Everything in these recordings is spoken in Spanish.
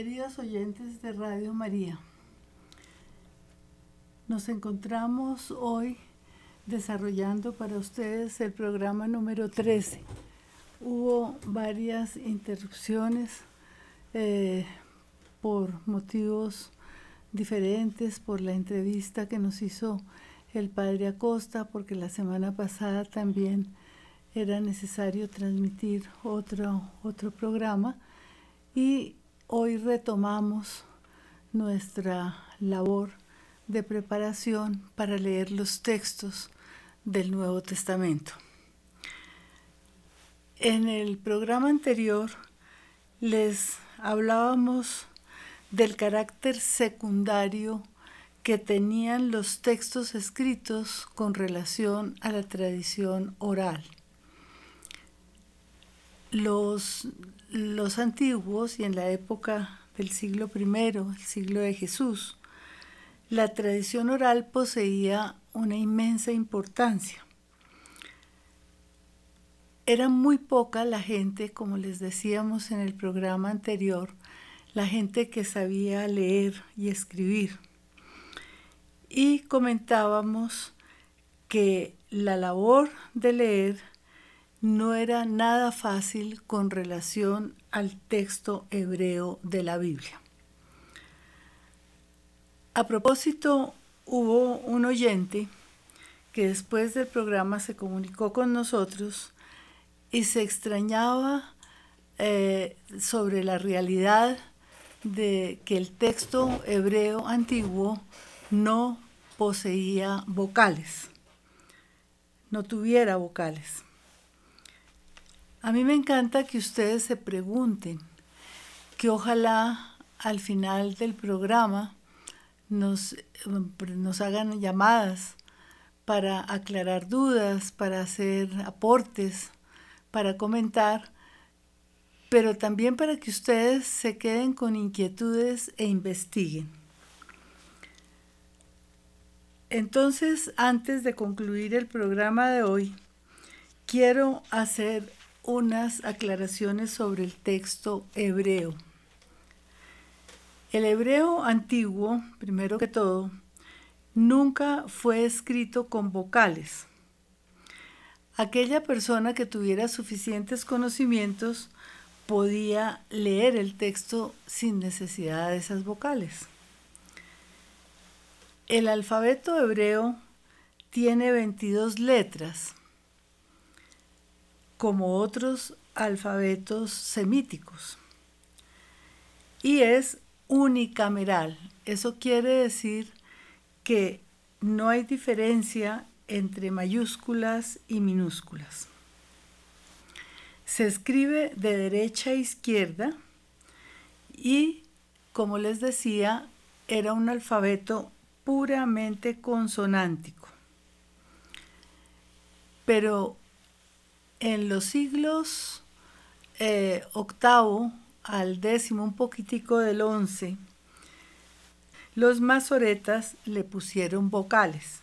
Queridos oyentes de Radio María, nos encontramos hoy desarrollando para ustedes el programa número 13. Hubo varias interrupciones eh, por motivos diferentes, por la entrevista que nos hizo el padre Acosta, porque la semana pasada también era necesario transmitir otro, otro programa y hoy retomamos nuestra labor de preparación para leer los textos del Nuevo Testamento. En el programa anterior les hablábamos del carácter secundario que tenían los textos escritos con relación a la tradición oral. Los, los antiguos y en la época del siglo I, el siglo de Jesús, la tradición oral poseía una inmensa importancia. Era muy poca la gente, como les decíamos en el programa anterior, la gente que sabía leer y escribir. Y comentábamos que la labor de leer no era nada fácil con relación al texto hebreo de la Biblia. A propósito, hubo un oyente que después del programa se comunicó con nosotros y se extrañaba eh, sobre la realidad de que el texto hebreo antiguo no poseía vocales, no tuviera vocales. A mí me encanta que ustedes se pregunten, que ojalá al final del programa nos, nos hagan llamadas para aclarar dudas, para hacer aportes, para comentar, pero también para que ustedes se queden con inquietudes e investiguen. Entonces, antes de concluir el programa de hoy, quiero hacer unas aclaraciones sobre el texto hebreo. El hebreo antiguo, primero que todo, nunca fue escrito con vocales. Aquella persona que tuviera suficientes conocimientos podía leer el texto sin necesidad de esas vocales. El alfabeto hebreo tiene 22 letras como otros alfabetos semíticos. Y es unicameral. Eso quiere decir que no hay diferencia entre mayúsculas y minúsculas. Se escribe de derecha a izquierda y, como les decía, era un alfabeto puramente consonántico. Pero en los siglos eh, octavo al décimo, un poquitico del once, los masoretas le pusieron vocales.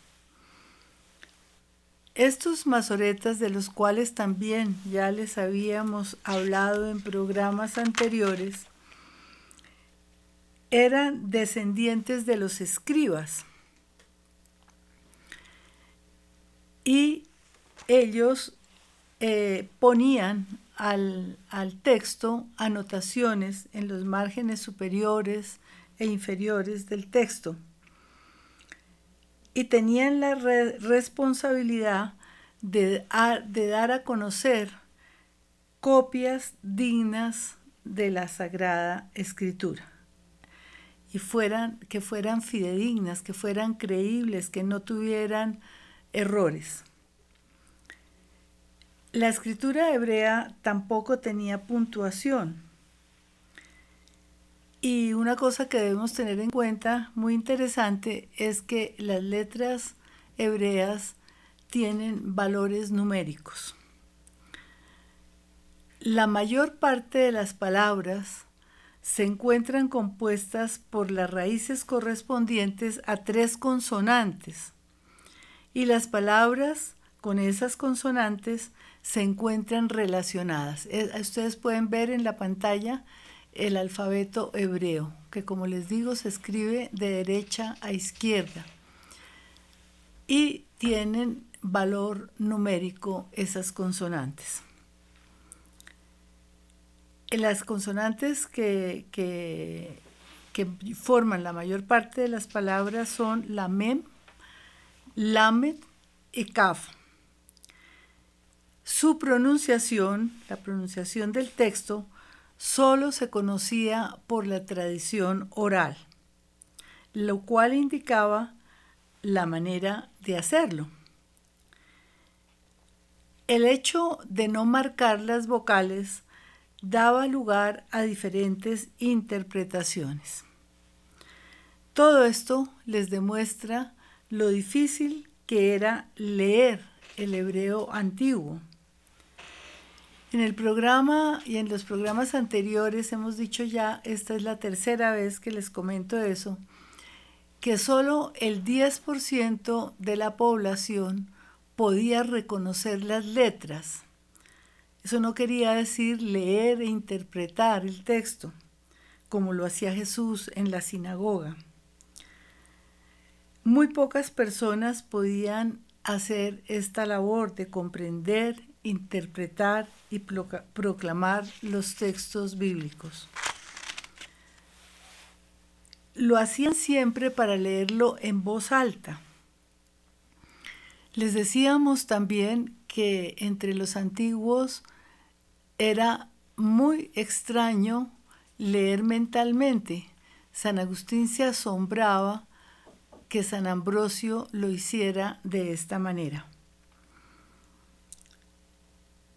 Estos masoretas, de los cuales también ya les habíamos hablado en programas anteriores, eran descendientes de los escribas. Y ellos eh, ponían al, texto anotaciones en los márgenes superiores e inferiores del texto y tenían la responsabilidad de, de, dar a conocer copias dignas de la Sagrada Escritura y fueran, que fueran fidedignas, que fueran creíbles, que no tuvieran errores. La escritura hebrea tampoco tenía puntuación. Y una cosa que debemos tener en cuenta, muy interesante, es que las letras hebreas tienen valores numéricos. La mayor parte de las palabras se encuentran compuestas por las raíces correspondientes a tres consonantes y las palabras con esas consonantes se encuentran relacionadas. Eh, ustedes pueden ver en la pantalla el alfabeto hebreo, que como les digo se escribe de derecha a izquierda. Y tienen valor numérico esas consonantes. Las consonantes que, que, forman la mayor parte de las palabras son la mem, lamed y kaf. Su pronunciación, la pronunciación del texto, solo se conocía por la tradición oral, lo cual indicaba la manera de hacerlo. El hecho de no marcar las vocales daba lugar a diferentes interpretaciones. Todo esto les demuestra lo difícil que era leer el hebreo antiguo. En el programa y en los programas anteriores hemos dicho ya, esta es la tercera vez que les comento eso, que solo el 10% de la población podía reconocer las letras. Eso no quería decir leer e interpretar el texto, como lo hacía Jesús en la sinagoga. Muy pocas personas podían hacer esta labor de comprender, interpretar y proclamar los textos bíblicos. Lo hacían siempre para leerlo en voz alta les decíamos también que entre los antiguos era muy extraño leer mentalmente. San Agustín se asombraba que San Ambrosio lo hiciera de esta manera.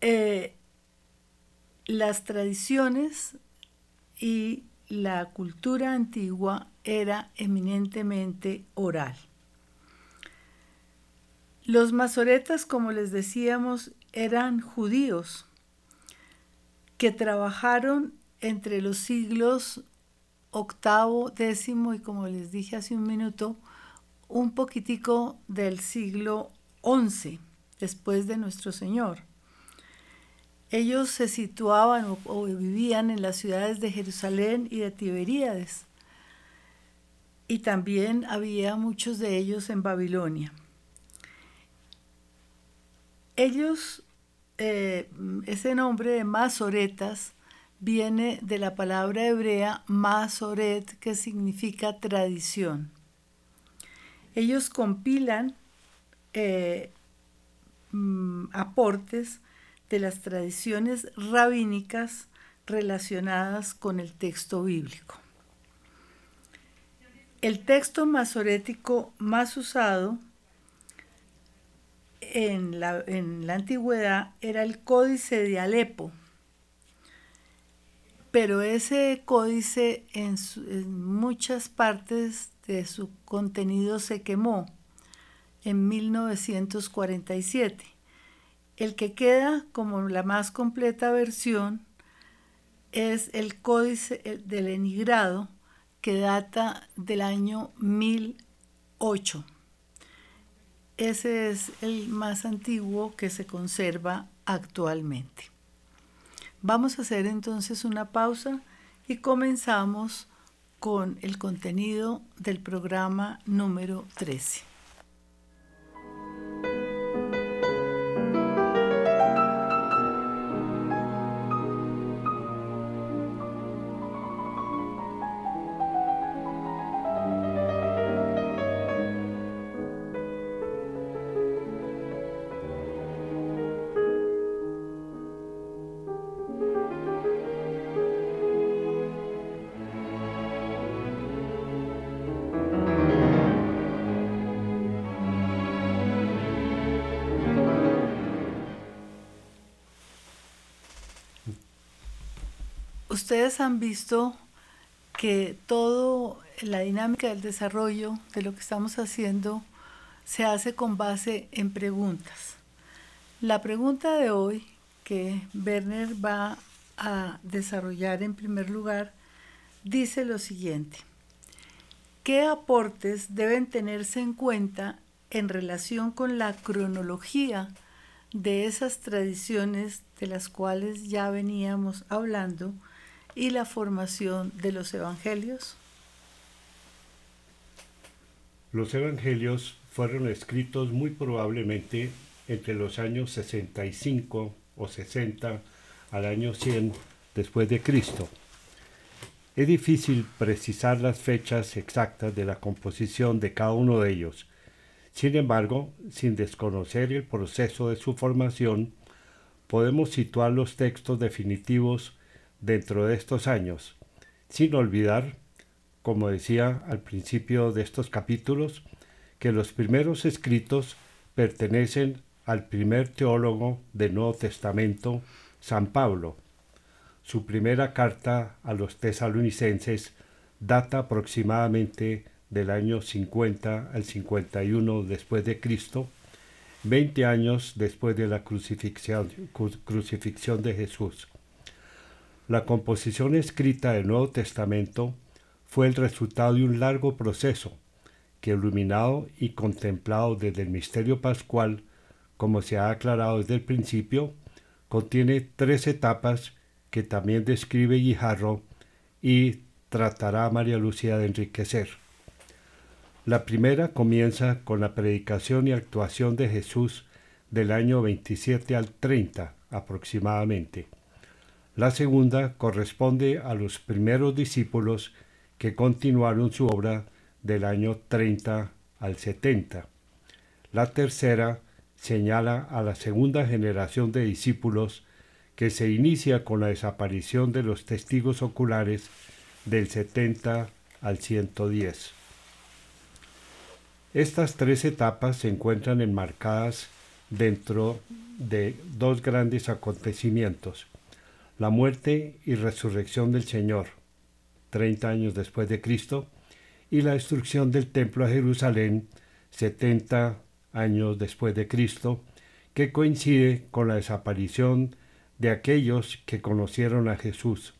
Eh, las tradiciones y la cultura antigua era eminentemente oral. Los masoretas, como les decíamos, eran judíos que trabajaron entre los siglos octavo, décimo y como les dije hace un minuto, un poquitico del siglo XI, después de nuestro Señor. Ellos se situaban o, vivían en las ciudades de Jerusalén y de Tiberíades. Y también había muchos de ellos en Babilonia. Ellos, eh, ese nombre de masoretas viene de la palabra hebrea masoret, que significa tradición. Ellos compilan eh, mm, aportes de las tradiciones rabínicas relacionadas con el texto bíblico. El texto masorético más usado en la, antigüedad era el códice de Alepo, pero ese códice en, muchas partes de su contenido se quemó en 1947. El que queda como la más completa versión es el códice del enigrado que data del año 1008. Ese es el más antiguo que se conserva actualmente. Vamos a hacer entonces una pausa y comenzamos con el contenido del programa número 13. Ustedes han visto que toda la dinámica del desarrollo de lo que estamos haciendo se hace con base en preguntas. La pregunta de hoy que Werner va a desarrollar en primer lugar dice lo siguiente. ¿Qué aportes deben tenerse en cuenta en relación con la cronología de esas tradiciones de las cuales ya veníamos hablando y la formación de los evangelios? Los evangelios fueron escritos muy probablemente entre los años 65 o 60 al año 100 después de Cristo. Es difícil precisar las fechas exactas de la composición de cada uno de ellos. Sin embargo, sin desconocer el proceso de su formación, podemos situar los textos definitivos dentro de estos años, sin olvidar, como decía al principio de estos capítulos, que los primeros escritos pertenecen al primer teólogo del Nuevo Testamento, San Pablo. Su primera carta a los tesalonicenses data aproximadamente del año 50 al 51 después de Cristo, 20 años después de la crucifixión, crucifixión de Jesús. La composición escrita del Nuevo Testamento fue el resultado de un largo proceso que, iluminado y contemplado desde el misterio pascual, como se ha aclarado desde el principio, contiene tres etapas que también describe Guijarro y tratará María Lucía de enriquecer. La primera comienza con la predicación y actuación de Jesús del año 27 al 30 aproximadamente. La segunda corresponde a los primeros discípulos que continuaron su obra del año 30 al 70. La tercera señala a la segunda generación de discípulos que se inicia con la desaparición de los testigos oculares del 70 al 110. Estas tres etapas se encuentran enmarcadas dentro de dos grandes acontecimientos, la muerte y resurrección del Señor, 30 años después de Cristo, y la destrucción del templo a Jerusalén, 70 años después de Cristo, que coincide con la desaparición de aquellos que conocieron a Jesús.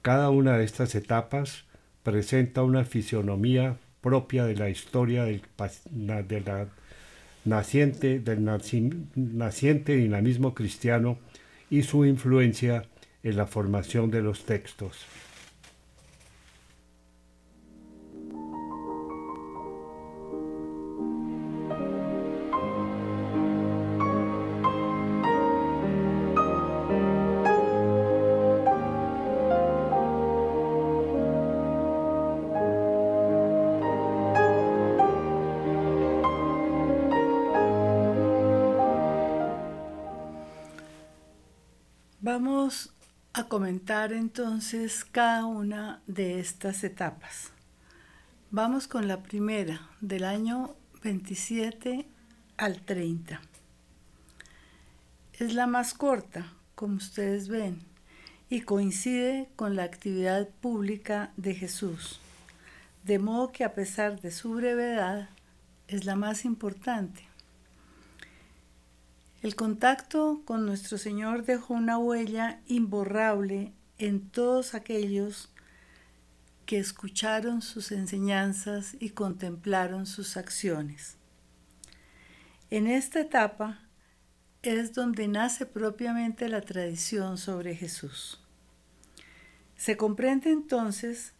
Cada una de estas etapas presenta una fisionomía propia de la historia del, naciente, del naciente dinamismo cristiano y su influencia en la formación de los textos. Entonces cada una de estas etapas. Vamos con la primera, del año 27 al 30. Es la más corta, como ustedes ven, y coincide con la actividad pública de Jesús, de modo que a pesar de su brevedad, es la más importante. El contacto con nuestro Señor dejó una huella imborrable en todos aquellos que escucharon sus enseñanzas y contemplaron sus acciones. En esta etapa es donde nace propiamente la tradición sobre Jesús. Se comprende entonces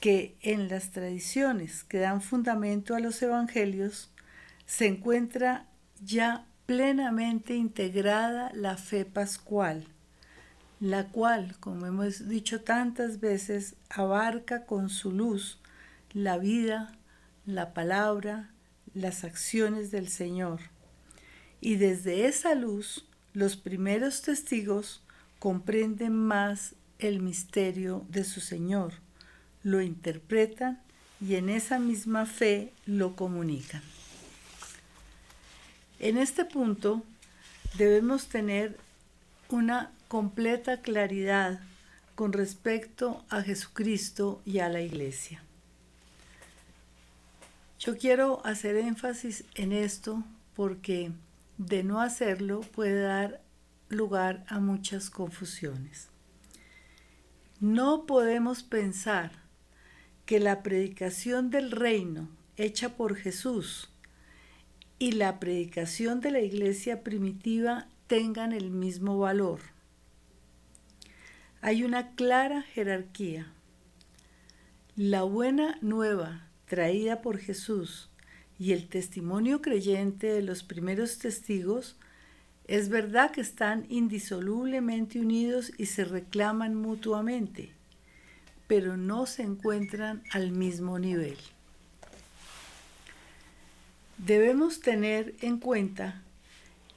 que en las tradiciones que dan fundamento a los evangelios se encuentra ya plenamente integrada la fe pascual, la cual, como hemos dicho tantas veces, abarca con su luz la vida, la palabra, las acciones del Señor. Y desde esa luz, los primeros testigos comprenden más el misterio de su Señor, lo interpretan y en esa misma fe lo comunican. En este punto debemos tener una completa claridad con respecto a Jesucristo y a la Iglesia. Yo quiero hacer énfasis en esto porque de no hacerlo puede dar lugar a muchas confusiones. No podemos pensar que la predicación del reino hecha por Jesús y la predicación de la iglesia primitiva tengan el mismo valor. Hay una clara jerarquía. La buena nueva traída por Jesús y el testimonio creyente de los primeros testigos es verdad que están indisolublemente unidos y se reclaman mutuamente, pero no se encuentran al mismo nivel. Debemos tener en cuenta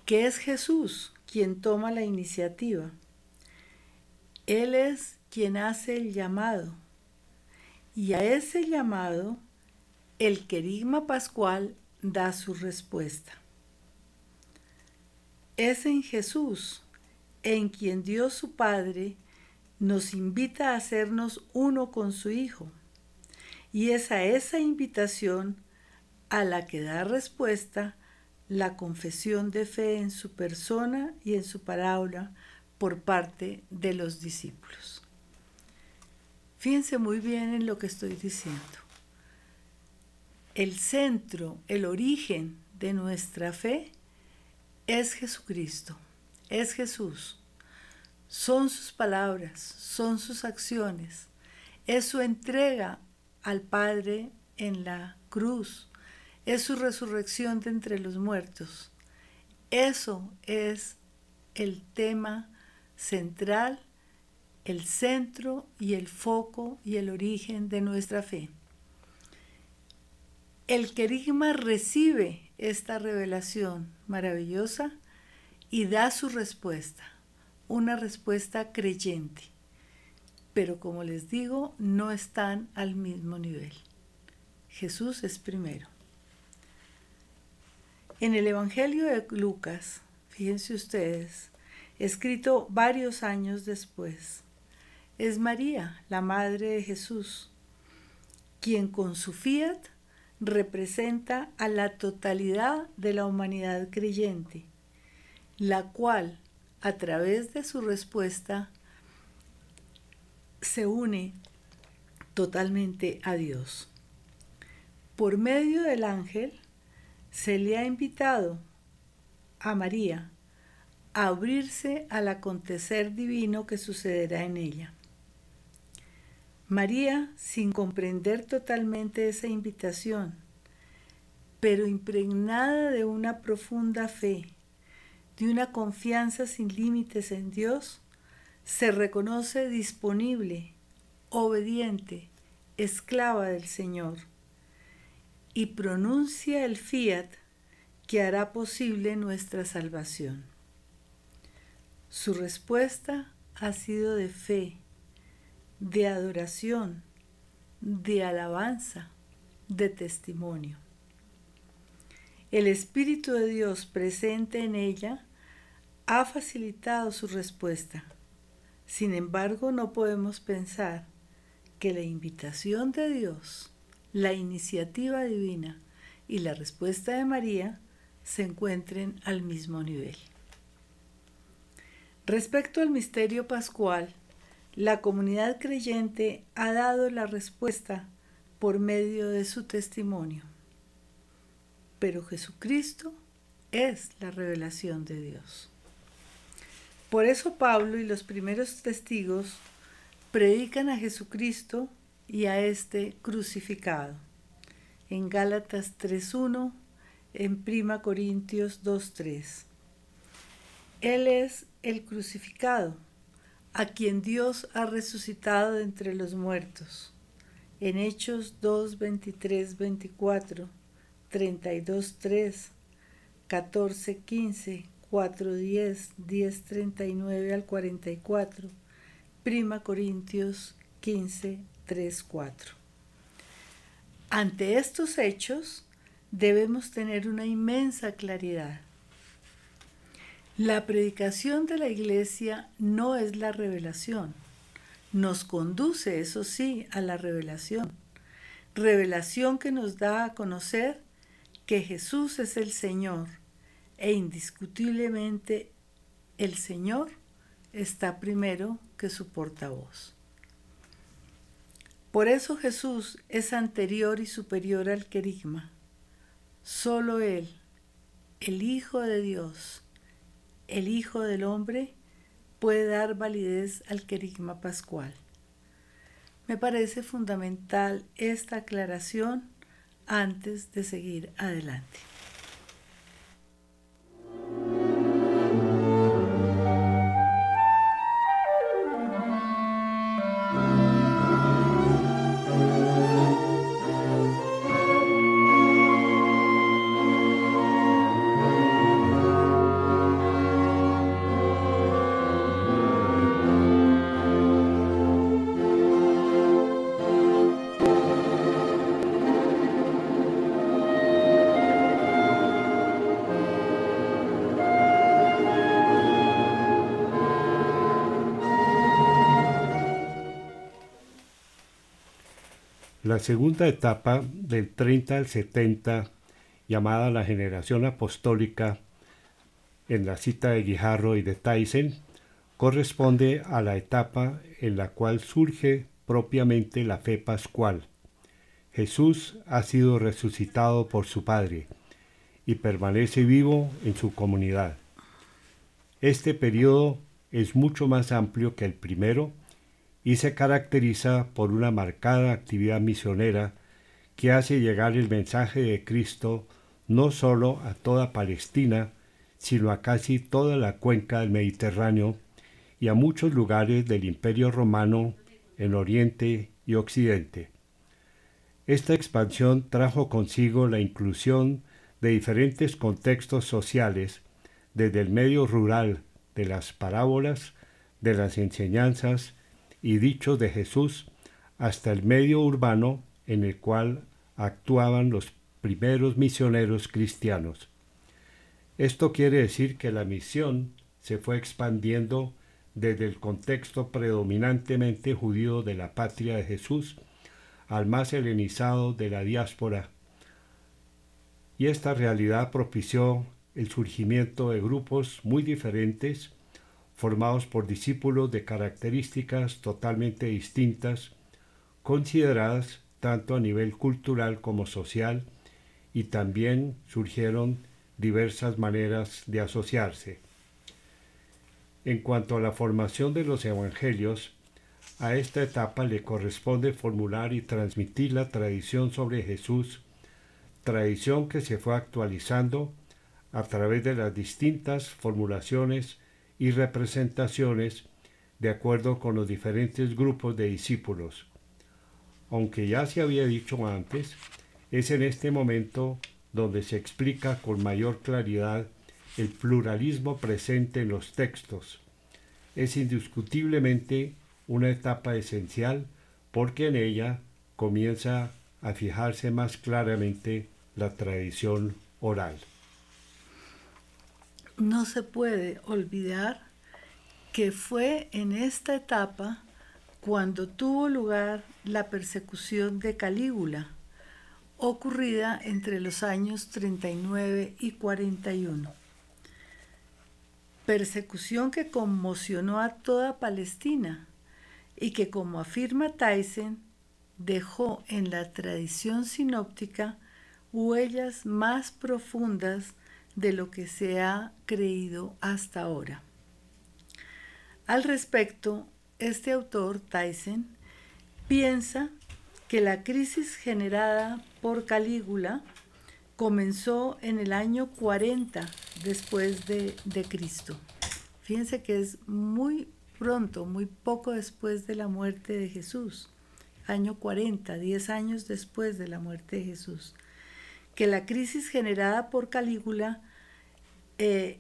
que es Jesús quien toma la iniciativa. Él es quien hace el llamado. Y a ese llamado, el querigma pascual da su respuesta. Es en Jesús en quien Dios su Padre nos invita a hacernos uno con su Hijo. Y es a esa invitación a la que da respuesta la confesión de fe en su persona y en su parábola por parte de los discípulos. Fíjense muy bien en lo que estoy diciendo. El centro, el origen de nuestra fe es Jesucristo, es Jesús. Son sus palabras, son sus acciones, es su entrega al Padre en la cruz, es su resurrección de entre los muertos. Eso es el tema central, el centro y el foco y el origen de nuestra fe. El querigma recibe esta revelación maravillosa y da su respuesta, una respuesta creyente. Pero como les digo, no están al mismo nivel. Jesús es primero. En el Evangelio de Lucas, fíjense ustedes, escrito varios años después, es María, la Madre de Jesús, quien con su fiat representa a la totalidad de la humanidad creyente, la cual, a través de su respuesta, se une totalmente a Dios. Por medio del ángel, se le ha invitado a María abrirse al acontecer divino que sucederá en ella. María, sin comprender totalmente esa invitación, pero impregnada de una profunda fe, de una confianza sin límites en Dios, se reconoce disponible, obediente, esclava del Señor y pronuncia el fiat que hará posible nuestra salvación. Su respuesta ha sido de fe, de adoración, de alabanza, de testimonio. El Espíritu de Dios presente en ella ha facilitado su respuesta. Sin embargo, no podemos pensar que la invitación de Dios la iniciativa divina y la respuesta de María se encuentren al mismo nivel. Respecto al misterio pascual, la comunidad creyente ha dado la respuesta por medio de su testimonio. Pero Jesucristo es la revelación de Dios. Por eso Pablo y los primeros testigos predican a Jesucristo y a este crucificado. En Gálatas 3.1, en Prima Corintios 2.3. Él es el crucificado, a quien Dios ha resucitado de entre los muertos. En Hechos 2, 23, 24, 32, 3, 14, 15, 4, 10, 10, 39 al 44, Prima Corintios 15, 3.4. Ante estos hechos debemos tener una inmensa claridad. La predicación de la iglesia no es la revelación. Nos conduce, eso sí, a la revelación. Revelación que nos da a conocer que Jesús es el Señor e indiscutiblemente el Señor está primero que su portavoz. Por eso Jesús es anterior y superior al querigma. Solo Él, el Hijo de Dios, el Hijo del Hombre, puede dar validez al querigma pascual. Me parece fundamental esta aclaración antes de seguir adelante. La segunda etapa del 30 al 70, llamada la generación apostólica, en la cita de Guijarro y de Tyson, corresponde a la etapa en la cual surge propiamente la fe pascual. Jesús ha sido resucitado por su Padre y permanece vivo en su comunidad. Este periodo es mucho más amplio que el primero, y se caracteriza por una marcada actividad misionera que hace llegar el mensaje de Cristo no solo a toda Palestina, sino a casi toda la cuenca del Mediterráneo y a muchos lugares del Imperio romano en Oriente y Occidente. Esta expansión trajo consigo la inclusión de diferentes contextos sociales, desde el medio rural de las parábolas, de las enseñanzas y dichos de Jesús hasta el medio urbano en el cual actuaban los primeros misioneros cristianos. Esto quiere decir que la misión se fue expandiendo desde el contexto predominantemente judío de la patria de Jesús al más helenizado de la diáspora. Y esta realidad propició el surgimiento de grupos muy diferentes formados por discípulos de características totalmente distintas, consideradas tanto a nivel cultural como social, y también surgieron diversas maneras de asociarse. En cuanto a la formación de los evangelios, a esta etapa le corresponde formular y transmitir la tradición sobre Jesús, tradición que se fue actualizando a través de las distintas formulaciones y representaciones de acuerdo con los diferentes grupos de discípulos. Aunque ya se había dicho antes, es en este momento donde se explica con mayor claridad el pluralismo presente en los textos. Es indiscutiblemente una etapa esencial porque en ella comienza a fijarse más claramente la tradición oral no se puede olvidar que fue en esta etapa cuando tuvo lugar la persecución de Calígula, ocurrida entre los años 39 y 41. Persecución que conmocionó a toda Palestina y que, como afirma Tyson, dejó en la tradición sinóptica huellas más profundas de lo que se ha creído hasta ahora. Al respecto, este autor, Tyson, piensa que la crisis generada por Calígula comenzó en el año 40 después de, de, Cristo. Fíjense que es muy pronto, muy poco después de la muerte de Jesús, año 40, 10 años después de la muerte de Jesús que la crisis generada por Calígula, eh,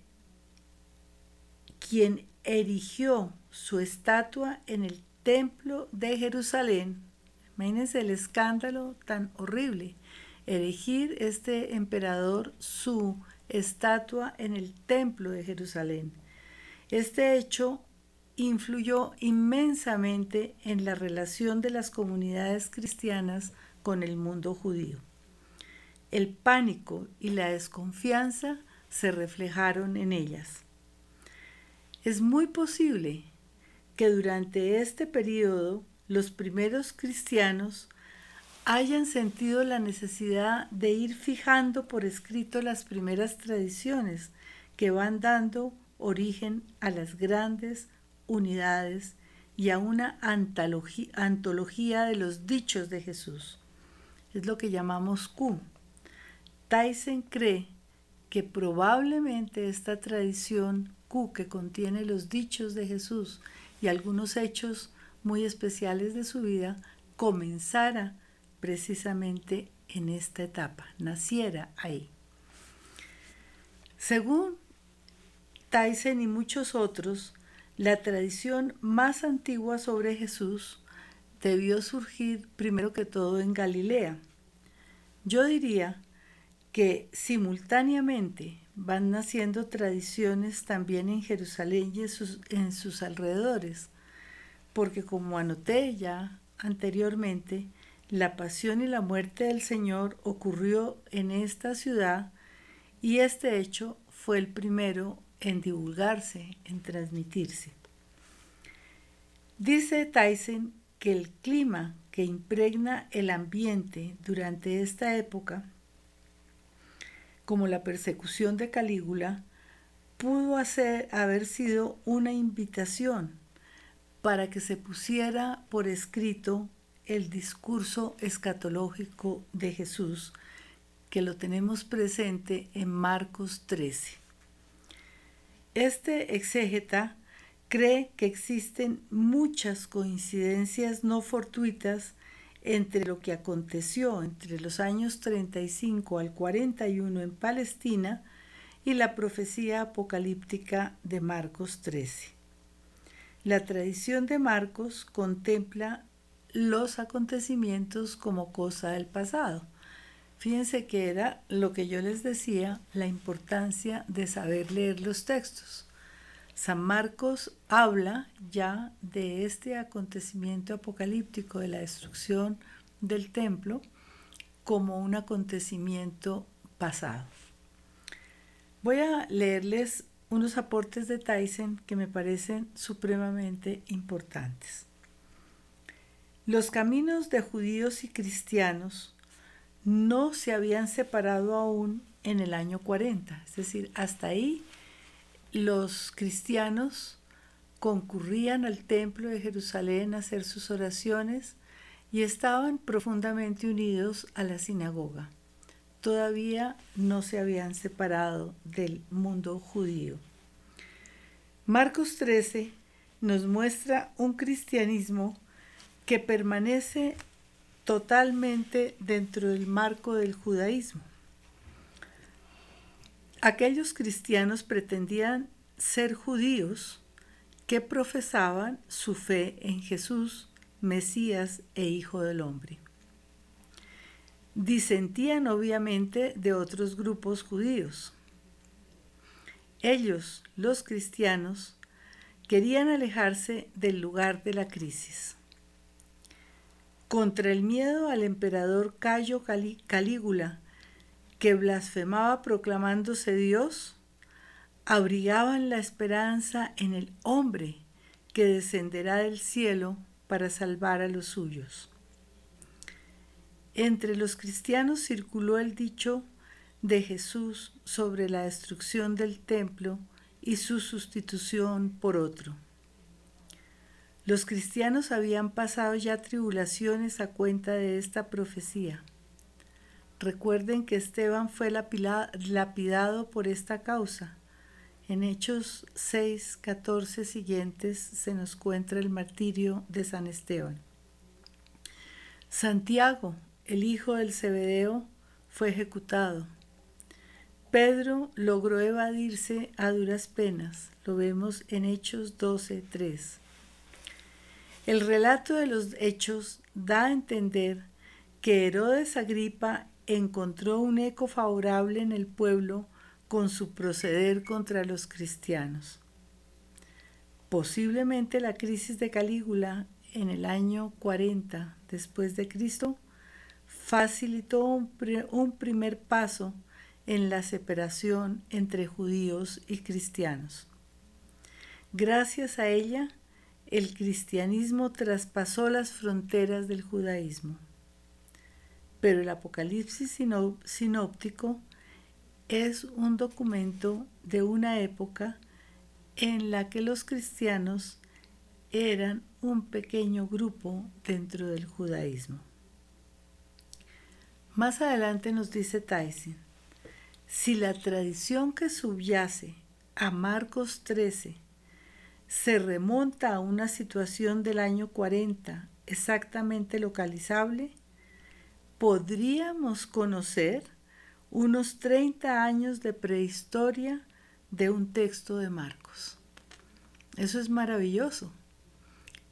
quien erigió su estatua en el templo de Jerusalén, imagínense el escándalo tan horrible, erigir este emperador su estatua en el templo de Jerusalén. Este hecho influyó inmensamente en la relación de las comunidades cristianas con el mundo judío. El pánico y la desconfianza se reflejaron en ellas. Es muy posible que durante este periodo los primeros cristianos hayan sentido la necesidad de ir fijando por escrito las primeras tradiciones que van dando origen a las grandes unidades y a una antología de los dichos de Jesús. Es lo que llamamos Q. Tyson cree que probablemente esta tradición Q que contiene los dichos de Jesús y algunos hechos muy especiales de su vida comenzara precisamente en esta etapa, naciera ahí. Según Tyson y muchos otros, la tradición más antigua sobre Jesús debió surgir primero que todo en Galilea. Yo diría que simultáneamente van naciendo tradiciones también en Jerusalén y en sus, alrededores, porque como anoté ya anteriormente, la pasión y la muerte del Señor ocurrió en esta ciudad y este hecho fue el primero en divulgarse, en transmitirse. Dice Tyson que el clima que impregna el ambiente durante esta época, como la persecución de Calígula, pudo haber sido una invitación para que se pusiera por escrito el discurso escatológico de Jesús, que lo tenemos presente en Marcos 13. Este exégeta cree que existen muchas coincidencias no fortuitas entre lo que aconteció entre los años 35 al 41 en Palestina y la profecía apocalíptica de Marcos 13. La tradición de Marcos contempla los acontecimientos como cosa del pasado, Fíjense que era lo que yo les decía, la importancia de saber leer los textos. San Marcos habla ya de este acontecimiento apocalíptico de la destrucción del templo como un acontecimiento pasado. Voy a leerles unos aportes de Tyson que me parecen supremamente importantes. Los caminos de judíos y cristianos no se habían separado aún en el año 40. Es decir, hasta ahí los cristianos concurrían al templo de Jerusalén a hacer sus oraciones y estaban profundamente unidos a la sinagoga. Todavía no se habían separado del mundo judío. Marcos 13 nos muestra un cristianismo que permanece totalmente dentro del marco del judaísmo. Aquellos cristianos pretendían ser judíos que profesaban su fe en Jesús, Mesías e Hijo del Hombre. Disentían obviamente de otros grupos judíos. Ellos, los cristianos, querían alejarse del lugar de la crisis. Contra el miedo al emperador Cayo Calígula, que blasfemaba proclamándose Dios, abrigaban la esperanza en el hombre que descenderá del cielo para salvar a los suyos. Entre los cristianos circuló el dicho de Jesús sobre la destrucción del templo y su sustitución por otro. Los cristianos habían pasado ya tribulaciones a cuenta de esta profecía. Recuerden que Esteban fue lapidado por esta causa. En Hechos 6, 14 siguientes se nos cuenta el martirio de San Esteban. Santiago, el hijo del Zebedeo, fue ejecutado. Pedro logró evadirse a duras penas. Lo vemos en Hechos 12, 3. El relato de los hechos da a entender que Herodes Agripa encontró un eco favorable en el pueblo con su proceder contra los cristianos. Posiblemente la crisis de Calígula en el año 40 después de Cristo facilitó un, un primer paso en la separación entre judíos y cristianos. Gracias a ella, el cristianismo traspasó las fronteras del judaísmo. Pero el Apocalipsis sinóptico es un documento de una época en la que los cristianos eran un pequeño grupo dentro del judaísmo. Más adelante nos dice Tyson, si la tradición que subyace a Marcos 13 se remonta a una situación del año 40 exactamente localizable, podríamos conocer unos 30 años de prehistoria de un texto de Marcos. Eso es maravilloso,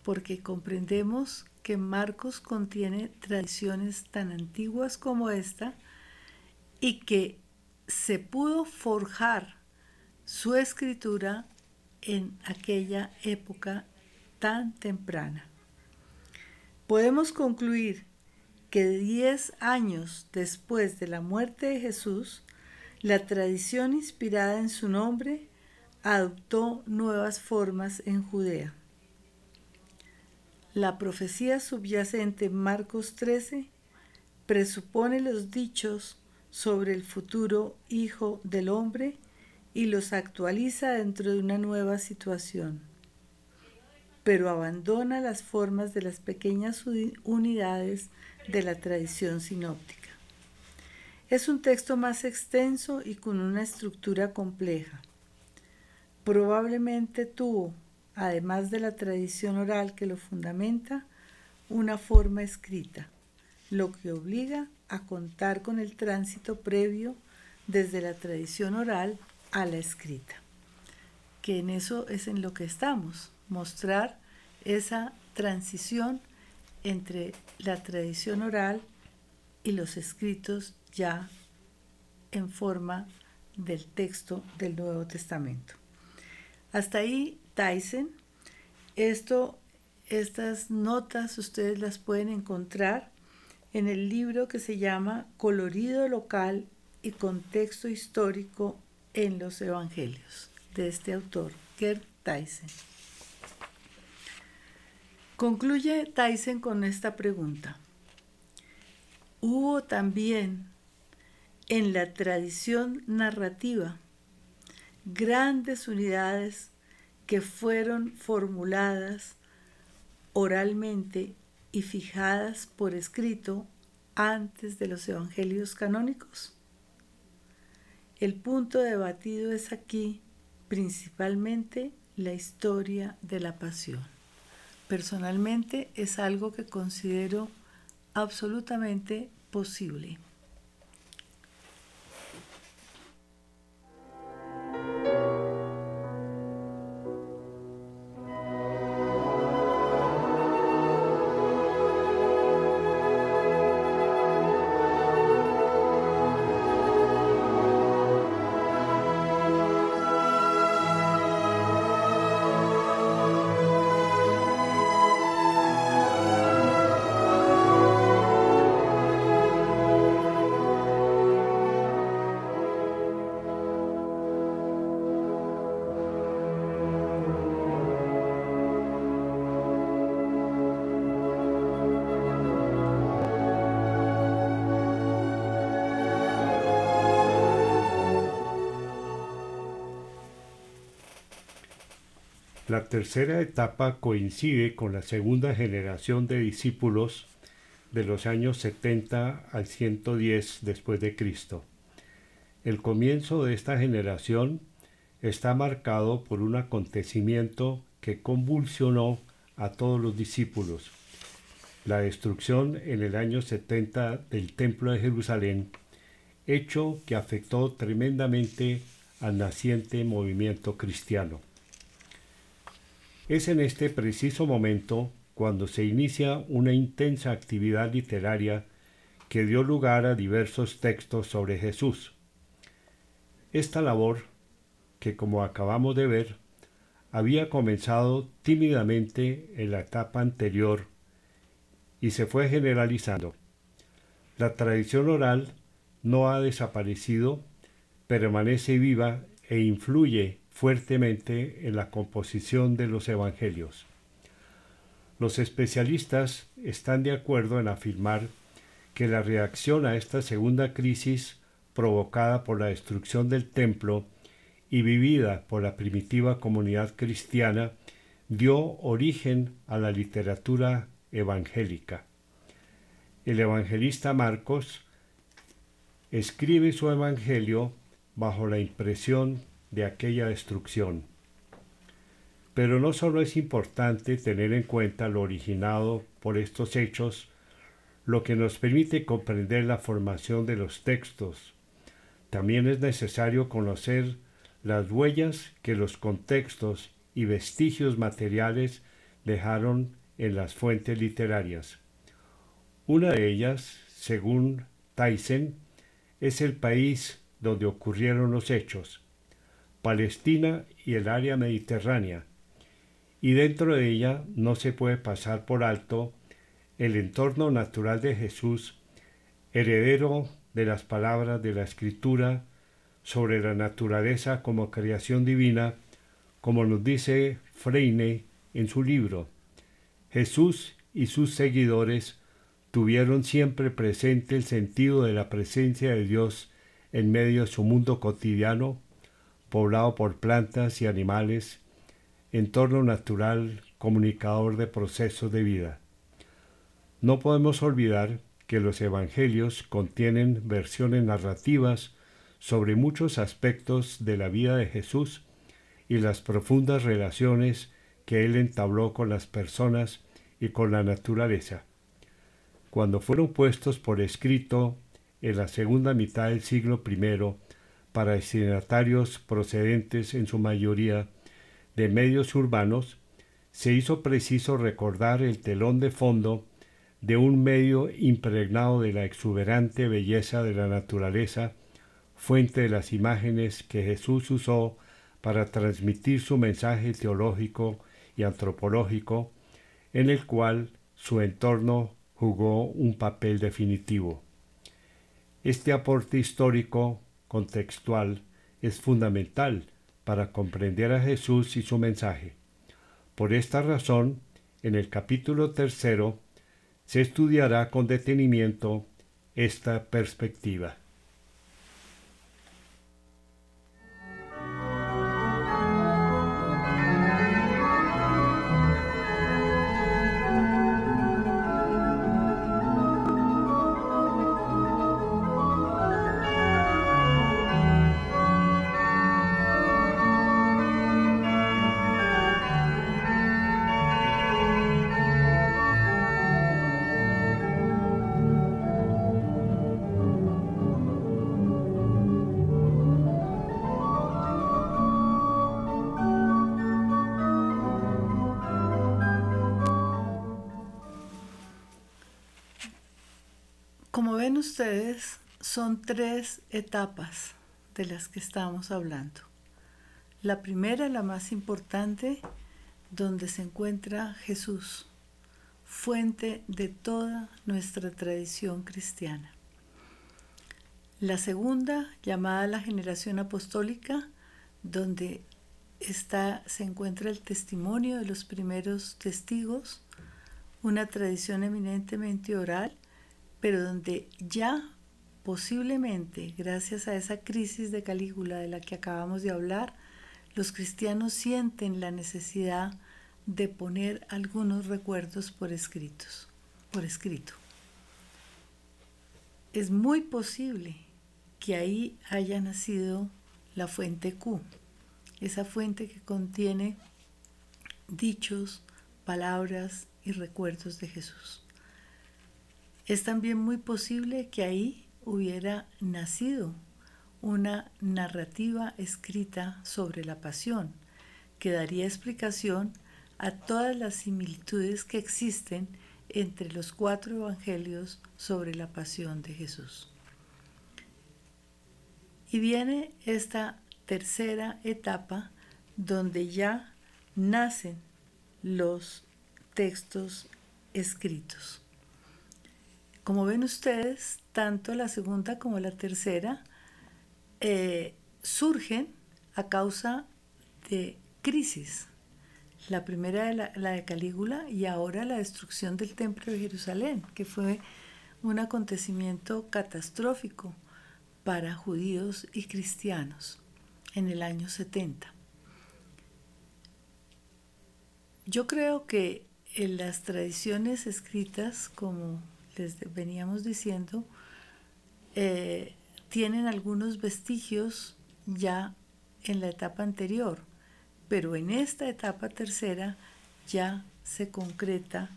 porque comprendemos que Marcos contiene tradiciones tan antiguas como esta y que se pudo forjar su escritura en aquella época tan temprana. Podemos concluir que diez años después de la muerte de Jesús, la tradición inspirada en su nombre adoptó nuevas formas en Judea. La profecía subyacente en Marcos 13 presupone los dichos sobre el futuro Hijo del Hombre y los actualiza dentro de una nueva situación, pero abandona las formas de las pequeñas unidades de la tradición sinóptica. Es un texto más extenso y con una estructura compleja. Probablemente tuvo, además de la tradición oral que lo fundamenta, una forma escrita, lo que obliga a contar con el tránsito previo desde la tradición oral a la escrita. Que en eso es en lo que estamos, mostrar esa transición entre la tradición oral y los escritos ya en forma del texto del Nuevo Testamento. Hasta ahí Tyson. Esto, estas notas ustedes las pueden encontrar en el libro que se llama Colorido local y contexto histórico en los Evangelios, de este autor, Kurt Tyson. Concluye Tyson con esta pregunta. Hubo también en la tradición narrativa grandes unidades que fueron formuladas oralmente y fijadas por escrito antes de los evangelios canónicos? El punto debatido es aquí principalmente la historia de la pasión. Personalmente es algo que considero absolutamente posible. Tercera etapa coincide con la segunda generación de discípulos de los años 70 al 110 después de Cristo. El comienzo de esta generación está marcado por un acontecimiento que convulsionó a todos los discípulos, la destrucción en el año 70 del Templo de Jerusalén, hecho que afectó tremendamente al naciente movimiento cristiano. Es en este preciso momento cuando se inicia una intensa actividad literaria que dio lugar a diversos textos sobre Jesús. Esta labor, que como acabamos de ver, había comenzado tímidamente en la etapa anterior y se fue generalizando. La tradición oral no ha desaparecido, permanece viva e influye fuertemente en la composición de los evangelios. Los especialistas están de acuerdo en afirmar que la reacción a esta segunda crisis provocada por la destrucción del templo y vivida por la primitiva comunidad cristiana dio origen a la literatura evangélica. El evangelista Marcos escribe su evangelio bajo la impresión de aquella destrucción. Pero no solo es importante tener en cuenta lo originado por estos hechos, lo que nos permite comprender la formación de los textos. También es necesario conocer las huellas que los contextos y vestigios materiales dejaron en las fuentes literarias. Una de ellas, según Tyson, es el país donde ocurrieron los hechos, Palestina y el área mediterránea, y dentro de ella no se puede pasar por alto el entorno natural de Jesús, heredero de las palabras de la Escritura sobre la naturaleza como creación divina, como nos dice Freine en su libro. Jesús y sus seguidores tuvieron siempre presente el sentido de la presencia de Dios en medio de su mundo cotidiano, poblado por plantas y animales, entorno natural comunicador de procesos de vida. No podemos olvidar que los evangelios contienen versiones narrativas sobre muchos aspectos de la vida de Jesús y las profundas relaciones que él entabló con las personas y con la naturaleza. Cuando fueron puestos por escrito en la segunda mitad del siglo I para destinatarios procedentes en su mayoría de medios urbanos, se hizo preciso recordar el telón de fondo de un medio impregnado de la exuberante belleza de la naturaleza, fuente de las imágenes que Jesús usó para transmitir su mensaje teológico y antropológico, en el cual su entorno jugó un papel definitivo. Este aporte histórico contextual es fundamental para comprender a Jesús y su mensaje. Por esta razón, en el capítulo tercero se estudiará con detenimiento esta perspectiva. Etapas de las que estamos hablando. La primera, la más importante, donde se encuentra Jesús, fuente de toda nuestra tradición cristiana. La segunda, llamada la generación apostólica, donde está, se encuentra el testimonio de los primeros testigos, una tradición eminentemente oral pero donde ya posiblemente, gracias a esa crisis de Calígula de la que acabamos de hablar, los cristianos sienten la necesidad de poner algunos recuerdos por escritos, por escrito. Es muy posible que ahí haya nacido la fuente Q, esa fuente que contiene dichos, palabras y recuerdos de Jesús. Es también muy posible que ahí hubiera nacido una narrativa escrita sobre la pasión, que daría explicación a todas las similitudes que existen entre los cuatro evangelios sobre la pasión de Jesús. Y viene esta tercera etapa donde ya nacen los textos escritos. Como ven ustedes, tanto la segunda como la tercera eh, surgen a causa de crisis. La primera la, la de Calígula y ahora la destrucción del templo de Jerusalén, que fue un acontecimiento catastrófico para judíos y cristianos en el año 70. yo creo que en las tradiciones escritas, como les veníamos diciendo, eh, tienen algunos vestigios ya en la etapa anterior, pero en esta etapa tercera ya se concreta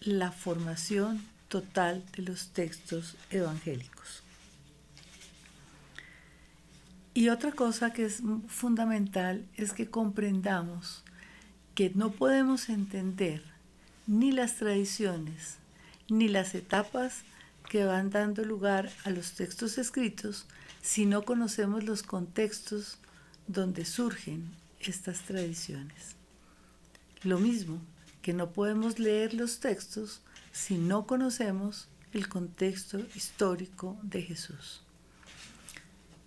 la formación total de los textos evangélicos. Y otra cosa que es fundamental es que comprendamos que no podemos entender ni las tradiciones ni las etapas que van dando lugar a los textos escritos si no conocemos los contextos donde surgen estas tradiciones. Lo mismo que no podemos leer los textos si no conocemos el contexto histórico de Jesús.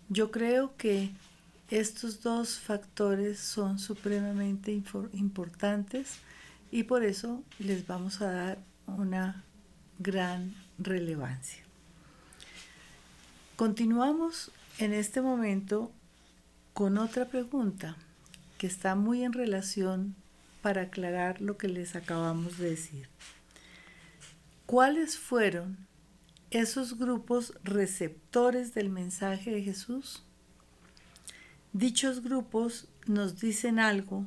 Yo creo que estos dos factores son supremamente importantes y por eso les vamos a dar una gran relevancia. Continuamos en este momento con otra pregunta que está muy en relación para aclarar lo que les acabamos de decir. ¿Cuáles fueron esos grupos receptores del mensaje de Jesús? Dichos grupos nos dicen algo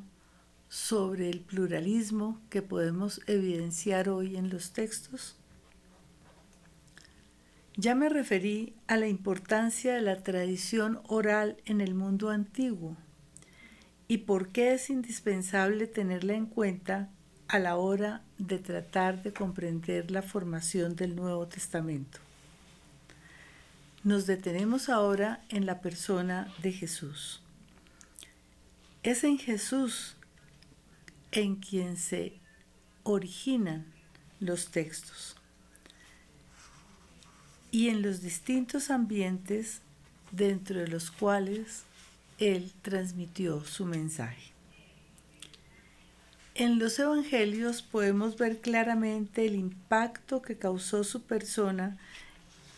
sobre el pluralismo que podemos evidenciar hoy en los textos. Ya me referí a la importancia de la tradición oral en el mundo antiguo y por qué es indispensable tenerla en cuenta a la hora de tratar de comprender la formación del Nuevo Testamento. Nos detenemos ahora en la persona de Jesús. Es en Jesús en quien se originan los textos y en los distintos ambientes dentro de los cuales Él transmitió su mensaje. En los evangelios podemos ver claramente el impacto que causó su persona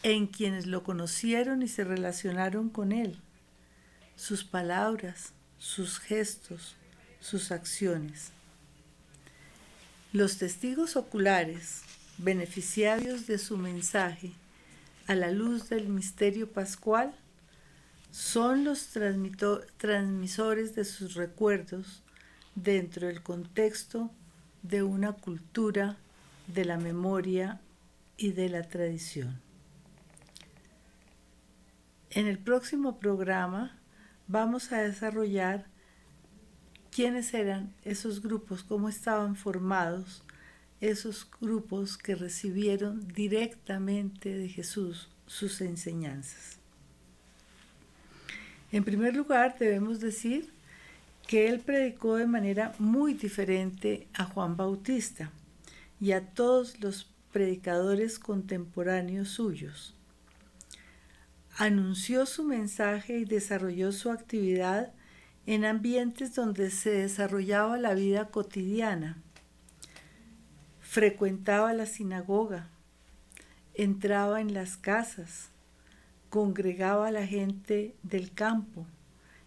en quienes lo conocieron y se relacionaron con él, sus palabras, sus gestos, sus acciones. Los testigos oculares, beneficiarios de su mensaje, a la luz del misterio pascual, son los transmisores de sus recuerdos dentro del contexto de una cultura de la memoria y de la tradición. En el próximo programa vamos a desarrollar quiénes eran esos grupos, cómo estaban formados esos grupos que recibieron directamente de Jesús sus enseñanzas. En primer lugar, debemos decir que él predicó de manera muy diferente a Juan Bautista y a todos los predicadores contemporáneos suyos. Anunció su mensaje y desarrolló su actividad en ambientes donde se desarrollaba la vida cotidiana. Frecuentaba la sinagoga, entraba en las casas, congregaba a la gente del campo,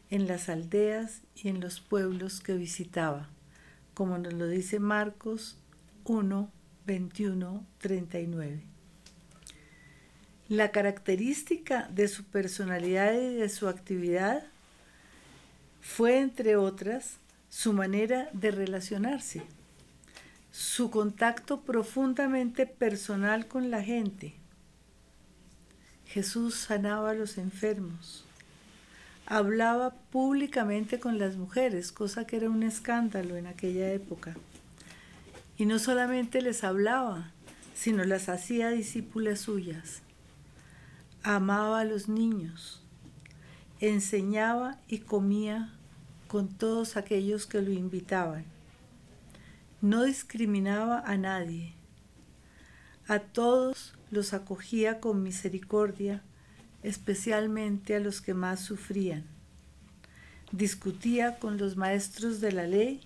en las aldeas y en los pueblos que visitaba, como nos lo dice Marcos 1, 21, 39. La característica de su personalidad y de su actividad fue, entre otras, su manera de relacionarse, su contacto profundamente personal con la gente. Jesús sanaba a los enfermos, hablaba públicamente con las mujeres, cosa que era un escándalo en aquella época. Y no solamente les hablaba, sino las hacía discípulas suyas. Amaba a los niños, enseñaba y comía con todos aquellos que lo invitaban. No discriminaba a nadie. A todos los acogía con misericordia especialmente a los que más sufrían. Discutía con los maestros de la ley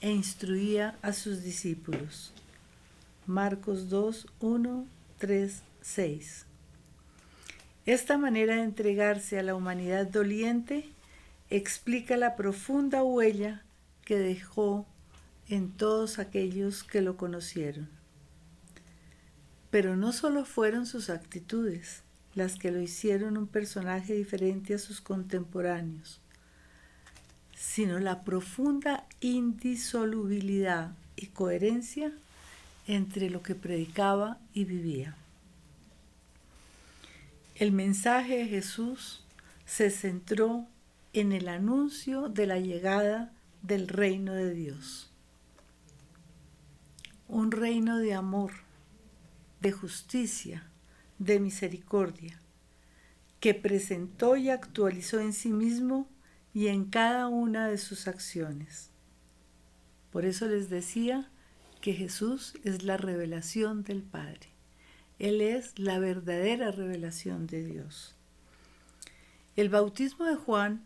e instruía a sus discípulos. Marcos 2, 1, 3, 6. Esta manera de entregarse a la humanidad doliente explica la profunda huella que dejó en todos aquellos que lo conocieron. Pero no solo fueron sus actitudes las que lo hicieron un personaje diferente a sus contemporáneos, sino la profunda indisolubilidad y coherencia entre lo que predicaba y vivía. El mensaje de Jesús se centró en el anuncio de la llegada del reino de Dios. Un reino de amor, de justicia, de misericordia, que presentó y actualizó en sí mismo y en cada una de sus acciones. Por eso les decía que Jesús es la revelación del Padre. Él es la verdadera revelación de Dios. El bautismo de Juan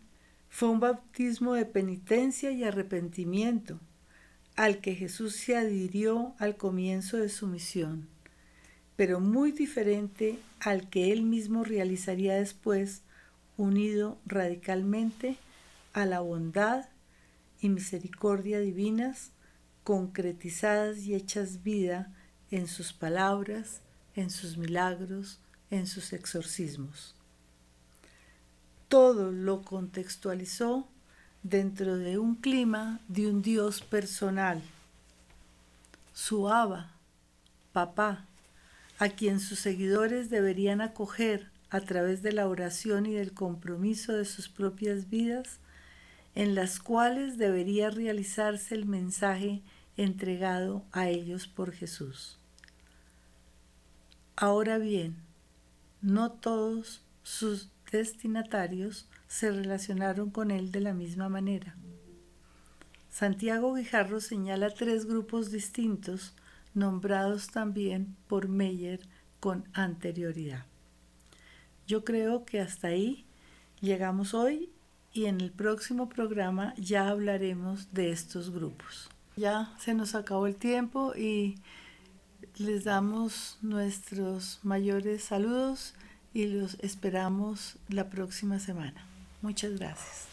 fue un bautismo de penitencia y arrepentimiento al que Jesús se adhirió al comienzo de su misión, pero muy diferente al que él mismo realizaría después, unido radicalmente a la bondad y misericordia divinas, concretizadas y hechas vida en sus palabras, en sus milagros, en sus exorcismos. Todo lo contextualizó dentro de un clima de un Dios personal, su Abba, papá, a quien sus seguidores deberían acoger a través de la oración y del compromiso de sus propias vidas, en las cuales debería realizarse el mensaje entregado a ellos por Jesús. Ahora bien, no todos sus destinatarios se relacionaron con él de la misma manera. Santiago Guijarro señala tres grupos distintos, nombrados también por Meyer con anterioridad. Yo creo que hasta ahí llegamos hoy y en el próximo programa ya hablaremos de estos grupos. Ya se nos acabó el tiempo y les damos nuestros mayores saludos y los esperamos la próxima semana. Muchas gracias.